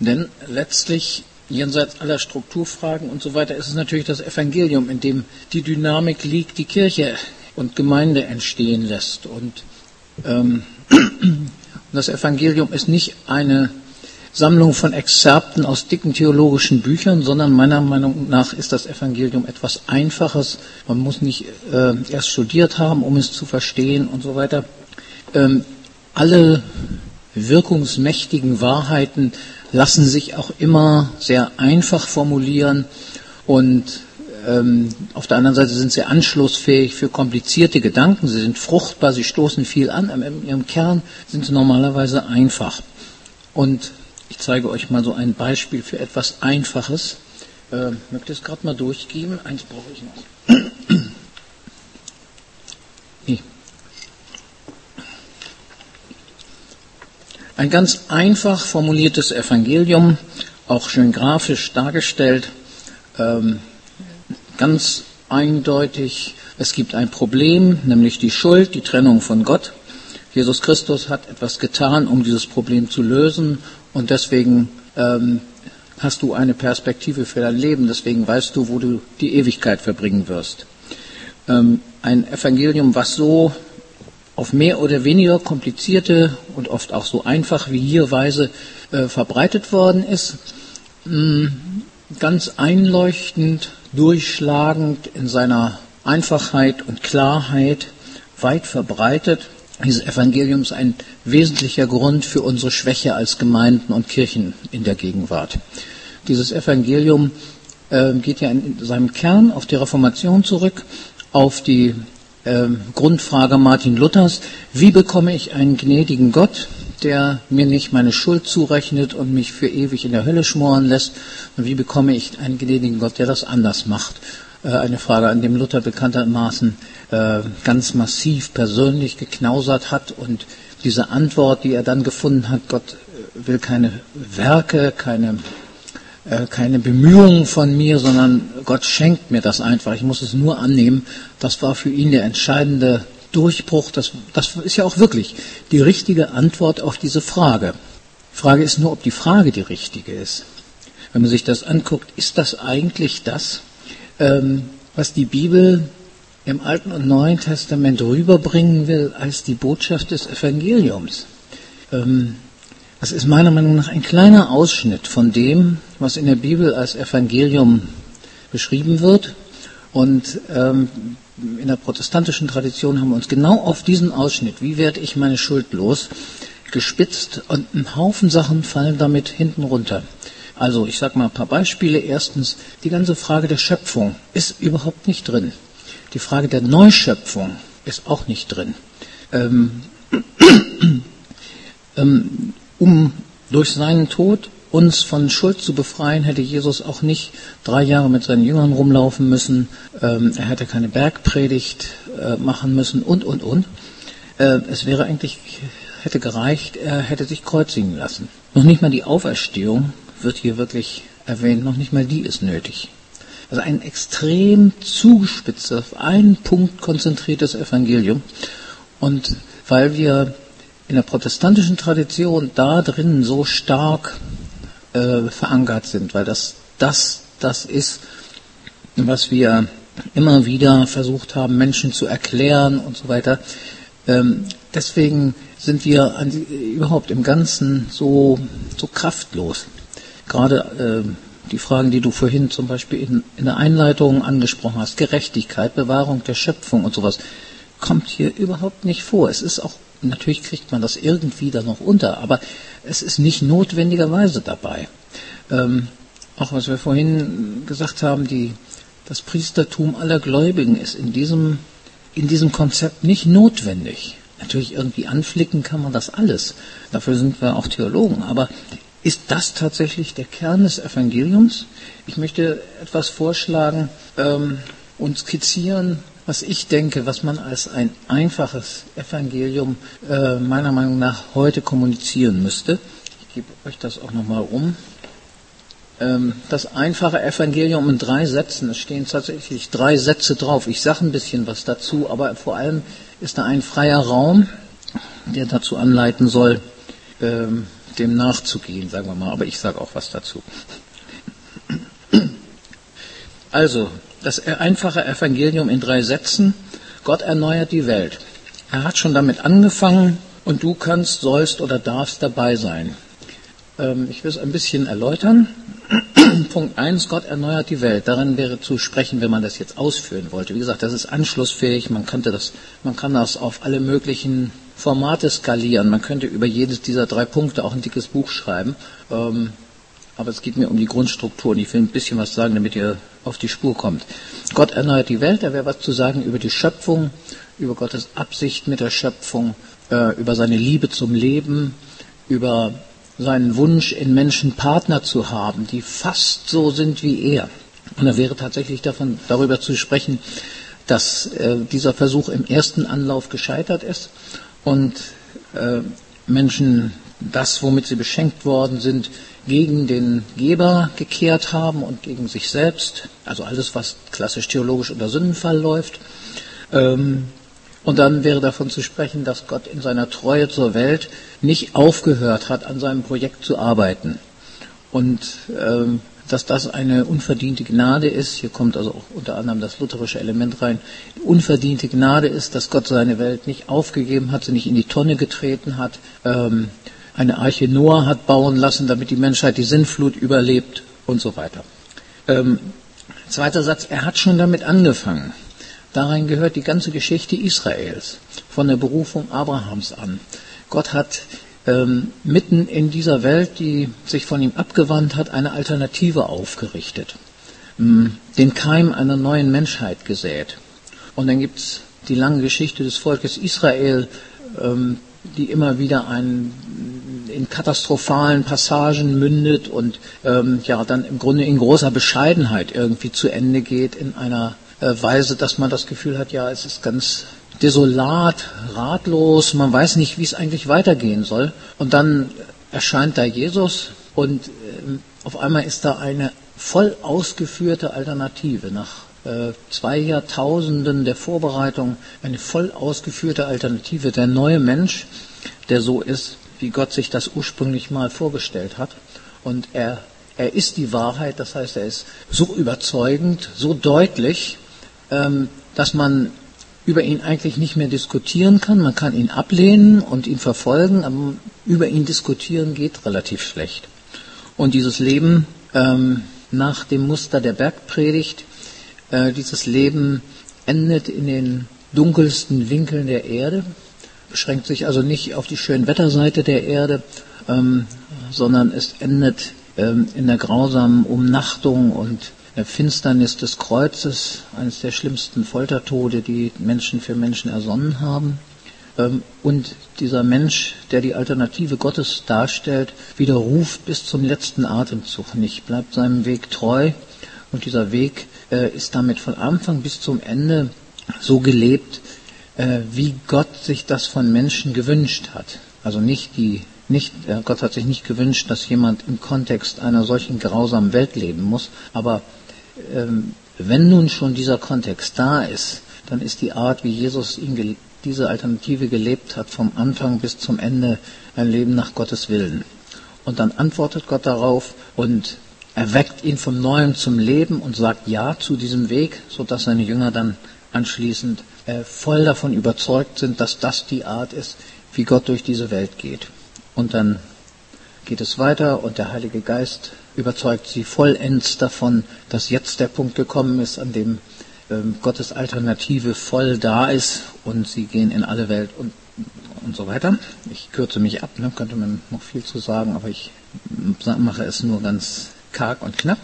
Denn letztlich, jenseits aller Strukturfragen und so weiter, ist es natürlich das Evangelium, in dem die Dynamik liegt, die Kirche und Gemeinde entstehen lässt. Und ähm, das Evangelium ist nicht eine Sammlung von Exzerpten aus dicken theologischen Büchern, sondern meiner Meinung nach ist das Evangelium etwas Einfaches. Man muss nicht äh, erst studiert haben, um es zu verstehen und so weiter. Ähm, alle wirkungsmächtigen Wahrheiten lassen sich auch immer sehr einfach formulieren und ähm, auf der anderen Seite sind sie anschlussfähig für komplizierte Gedanken. Sie sind fruchtbar, sie stoßen viel an, aber in ihrem Kern sind sie normalerweise einfach. Und ich zeige euch mal so ein Beispiel für etwas Einfaches. Äh, möchte es gerade mal durchgeben? Eins brauche ich noch. Ein ganz einfach formuliertes Evangelium, auch schön grafisch dargestellt, ähm, ganz eindeutig. Es gibt ein Problem, nämlich die Schuld, die Trennung von Gott. Jesus Christus hat etwas getan, um dieses Problem zu lösen und deswegen ähm, hast du eine Perspektive für dein Leben, deswegen weißt du, wo du die Ewigkeit verbringen wirst. Ähm, ein Evangelium, was so auf mehr oder weniger komplizierte und oft auch so einfach wie hier Weise äh, verbreitet worden ist, mh, mm, ganz einleuchtend, durchschlagend in seiner Einfachheit und Klarheit, weit verbreitet dieses Evangelium ist ein wesentlicher Grund für unsere Schwäche als Gemeinden und Kirchen in der Gegenwart. Dieses Evangelium äh, geht ja in seinem Kern auf die Reformation zurück, auf die äh, Grundfrage Martin Luthers, wie bekomme ich einen gnädigen Gott, der mir nicht meine Schuld zurechnet und mich für ewig in der Hölle schmoren lässt, und wie bekomme ich einen gnädigen Gott, der das anders macht. Äh, eine Frage, an dem Luther bekanntermaßen äh, ganz massiv persönlich geknausert hat und diese Antwort, die er dann gefunden hat, Gott äh, will keine Werke, keine, keine Bemühungen von mir, sondern Gott schenkt mir das einfach. Ich muss es nur annehmen. Das war für ihn der entscheidende Durchbruch. Das, das ist ja auch wirklich die richtige Antwort auf diese Frage. Die Frage ist nur, ob die Frage die richtige ist. Wenn man sich das anguckt, ist das eigentlich das, ähm, was die Bibel im Alten und Neuen Testament rüberbringen will als die Botschaft des Evangeliums. Ähm, das ist meiner Meinung nach ein kleiner Ausschnitt von dem, was in der Bibel als Evangelium beschrieben wird. Und ähm, in der protestantischen Tradition haben wir uns genau auf diesen Ausschnitt, wie werde ich meine Schuld los, gespitzt und ein Haufen Sachen fallen damit hinten runter. Also ich sage mal ein paar Beispiele. Erstens, die ganze Frage der Schöpfung ist überhaupt nicht drin. Die Frage der Neuschöpfung ist auch nicht drin. Ähm, ähm, um durch seinen Tod uns von Schuld zu befreien, hätte Jesus auch nicht drei Jahre mit seinen Jüngern rumlaufen müssen. Ähm, er hätte keine Bergpredigt äh, machen müssen und, und, und. Äh, es wäre eigentlich, hätte gereicht, er hätte sich kreuzigen lassen. Noch nicht mal die Auferstehung wird hier wirklich erwähnt, noch nicht mal die ist nötig. Also ein extrem zugespitztes, auf einen Punkt konzentriertes Evangelium. Und weil wir in der protestantischen Tradition da drin so stark äh, verankert sind, weil das, das das ist, was wir immer wieder versucht haben, Menschen zu erklären und so weiter. Ähm, deswegen sind wir an, überhaupt im Ganzen so, so kraftlos gerade äh, die Fragen, die du vorhin zum Beispiel in, in der Einleitung angesprochen hast, Gerechtigkeit, Bewahrung der Schöpfung und sowas, kommt hier überhaupt nicht vor. Es ist auch, natürlich kriegt man das irgendwie da noch unter, aber es ist nicht notwendigerweise dabei. Ähm, auch was wir vorhin gesagt haben, die, das Priestertum aller Gläubigen ist in diesem, in diesem Konzept nicht notwendig. Natürlich irgendwie anflicken kann man das alles. Dafür sind wir auch Theologen. Aber ist das tatsächlich der Kern des Evangeliums? Ich möchte etwas vorschlagen ähm, und skizzieren, was ich denke, was man als ein einfaches Evangelium äh, meiner Meinung nach heute kommunizieren müsste. Ich gebe euch das auch nochmal rum. Ähm, das einfache Evangelium in drei Sätzen, es stehen tatsächlich drei Sätze drauf. Ich sage ein bisschen was dazu, aber vor allem ist da ein freier Raum, der dazu anleiten soll, ähm, dem nachzugehen, sagen wir mal. Aber ich sage auch was dazu. Also, das einfache Evangelium in drei Sätzen. Gott erneuert die Welt. Er hat schon damit angefangen und du kannst, sollst oder darfst dabei sein. Ähm, ich will es ein bisschen erläutern. Punkt 1, Gott erneuert die Welt. Darin wäre zu sprechen, wenn man das jetzt ausführen wollte. Wie gesagt, das ist anschlussfähig. Man, könnte das, man kann das auf alle möglichen Formate skalieren. Man könnte über jedes dieser drei Punkte auch ein dickes Buch schreiben. Ähm, aber es geht mir um die Grundstruktur und ich will ein bisschen was sagen, damit ihr auf die Spur kommt. Gott erneuert die Welt, da wäre was zu sagen über die Schöpfung, über Gottes Absicht mit der Schöpfung, äh, über seine Liebe zum Leben, über seinen Wunsch, in Menschen Partner zu haben, die fast so sind wie er. Und da wäre tatsächlich davon, darüber zu sprechen, dass äh, dieser Versuch im ersten Anlauf gescheitert ist und äh, Menschen das, womit sie beschenkt worden sind, gegen den Geber gekehrt haben und gegen sich selbst. Also alles, was klassisch theologisch unter Sündenfall läuft. Ähm, und dann wäre davon zu sprechen, dass Gott in seiner Treue zur Welt nicht aufgehört hat, an seinem Projekt zu arbeiten. Und ähm, dass das eine unverdiente Gnade ist, hier kommt also auch unter anderem das lutherische Element rein, unverdiente Gnade ist, dass Gott seine Welt nicht aufgegeben hat, sie nicht in die Tonne getreten hat, ähm, eine Arche Noah hat bauen lassen, damit die Menschheit die Sinnflut überlebt und so weiter. Ähm, zweiter Satz, er hat schon damit angefangen. Darin gehört die ganze Geschichte Israels, von der Berufung Abrahams an. Gott hat ähm, mitten in dieser Welt, die sich von ihm abgewandt hat, eine Alternative aufgerichtet, ähm, den Keim einer neuen Menschheit gesät. Und dann gibt es die lange Geschichte des Volkes Israel, ähm, die immer wieder ein, in katastrophalen Passagen mündet und ähm, ja dann im Grunde in großer Bescheidenheit irgendwie zu Ende geht in einer äh, Weise, dass man das Gefühl hat, ja, es ist ganz desolat, ratlos, man weiß nicht, wie es eigentlich weitergehen soll. Und dann erscheint da Jesus und äh, auf einmal ist da eine voll ausgeführte Alternative nach äh, zwei Jahrtausenden der Vorbereitung eine voll ausgeführte Alternative, der neue Mensch, der so ist, wie Gott sich das ursprünglich mal vorgestellt hat. Und er, er ist die Wahrheit, das heißt, er ist so überzeugend, so deutlich, ähm, dass man über ihn eigentlich nicht mehr diskutieren kann. Man kann ihn ablehnen und ihn verfolgen, aber über ihn diskutieren geht relativ schlecht. Und dieses Leben ähm, nach dem Muster der Bergpredigt, äh, dieses Leben endet in den dunkelsten Winkeln der Erde, beschränkt sich also nicht auf die schönen Wetterseite der Erde, ähm, sondern es endet ähm, in der grausamen Umnachtung und der Finsternis des Kreuzes, eines der schlimmsten Foltertode, die Menschen für Menschen ersonnen haben. Ähm, und dieser Mensch, der die Alternative Gottes darstellt, widerruft bis zum letzten Atemzug nicht, bleibt seinem Weg treu. Und dieser Weg äh, ist damit von Anfang bis zum Ende so gelebt, wie Gott sich das von Menschen gewünscht hat. Also nicht die nicht, Gott hat sich nicht gewünscht, dass jemand im Kontext einer solchen grausamen Welt leben muss, aber ähm, wenn nun schon dieser Kontext da ist, dann ist die Art, wie Jesus ihn diese Alternative gelebt hat, vom Anfang bis zum Ende ein Leben nach Gottes Willen. Und dann antwortet Gott darauf und erweckt ihn vom Neuen zum Leben und sagt Ja zu diesem Weg, sodass seine Jünger dann anschließend äh, voll davon überzeugt sind, dass das die Art ist, wie Gott durch diese Welt geht. Und dann geht es weiter und der Heilige Geist überzeugt sie vollends davon, dass jetzt der Punkt gekommen ist, an dem ähm, Gottes Alternative voll da ist und sie gehen in alle Welt und, und so weiter. Ich kürze mich ab, ne, könnte man noch viel zu sagen, aber ich mache es nur ganz karg und knapp.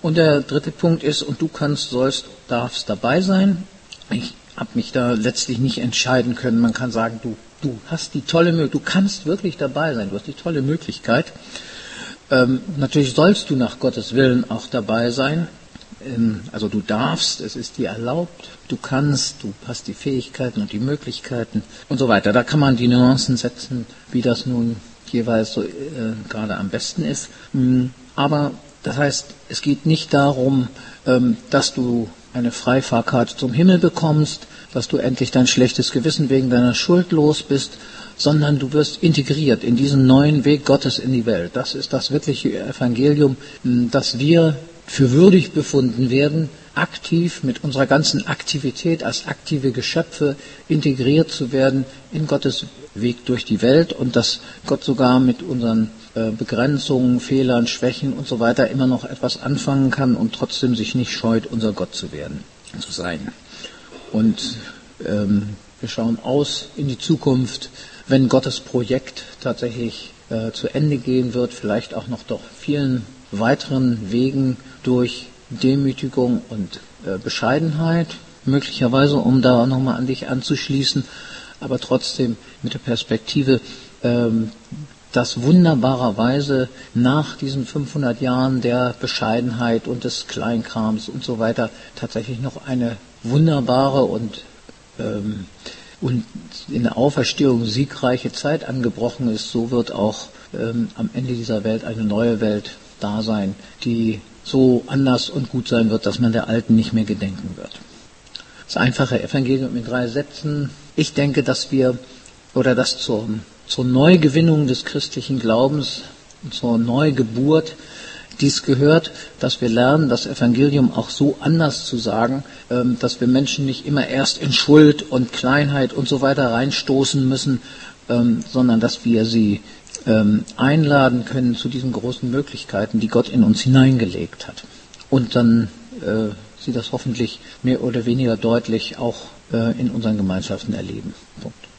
Und der dritte Punkt ist, und du kannst, sollst, darfst dabei sein. Ich habe mich da letztlich nicht entscheiden können. Man kann sagen, du, du hast die tolle Möglichkeit, du kannst wirklich dabei sein, du hast die tolle Möglichkeit. Ähm, natürlich sollst du nach Gottes Willen auch dabei sein. Ähm, also du darfst, es ist dir erlaubt, du kannst, du hast die Fähigkeiten und die Möglichkeiten und so weiter. Da kann man die Nuancen setzen, wie das nun jeweils so äh, gerade am besten ist. Ähm, aber das heißt, es geht nicht darum, ähm, dass du eine Freifahrkarte zum Himmel bekommst, dass du endlich dein schlechtes Gewissen wegen deiner Schuld los bist, sondern du wirst integriert in diesen neuen Weg Gottes in die Welt. Das ist das wirkliche Evangelium, dass wir für würdig befunden werden, aktiv mit unserer ganzen Aktivität als aktive Geschöpfe integriert zu werden in Gottes Weg durch die Welt und dass Gott sogar mit unseren äh, Begrenzungen, Fehlern, Schwächen und so weiter immer noch etwas anfangen kann und trotzdem sich nicht scheut, unser Gott zu werden, zu sein. Und ähm, wir schauen aus in die Zukunft, wenn Gottes Projekt tatsächlich äh, zu Ende gehen wird, vielleicht auch noch durch vielen weiteren Wegen durch Demütigung und äh, Bescheidenheit, möglicherweise, um da nochmal an dich anzuschließen, aber trotzdem mit der Perspektive, ähm, dass wunderbarerweise nach diesen 500 Jahren der Bescheidenheit und des Kleinkrams und so weiter tatsächlich noch eine wunderbare und, ähm, und in der Auferstehung siegreiche Zeit angebrochen ist, so wird auch ähm, am Ende dieser Welt eine neue Welt da sein, die so anders und gut sein wird, dass man der alten nicht mehr gedenken wird. Das einfache Evangelium in drei Sätzen. Ich denke, dass wir oder dass zur, zur Neugewinnung des christlichen Glaubens, zur Neugeburt dies gehört, dass wir lernen, das Evangelium auch so anders zu sagen, ähm, dass wir Menschen nicht immer erst in Schuld und Kleinheit und so weiter reinstoßen müssen, ähm, sondern dass wir sie ähm, einladen können zu diesen großen Möglichkeiten, die Gott in uns hineingelegt hat. Und dann äh, sie das hoffentlich mehr oder weniger deutlich auch äh, in unseren Gemeinschaften erleben. Punkt.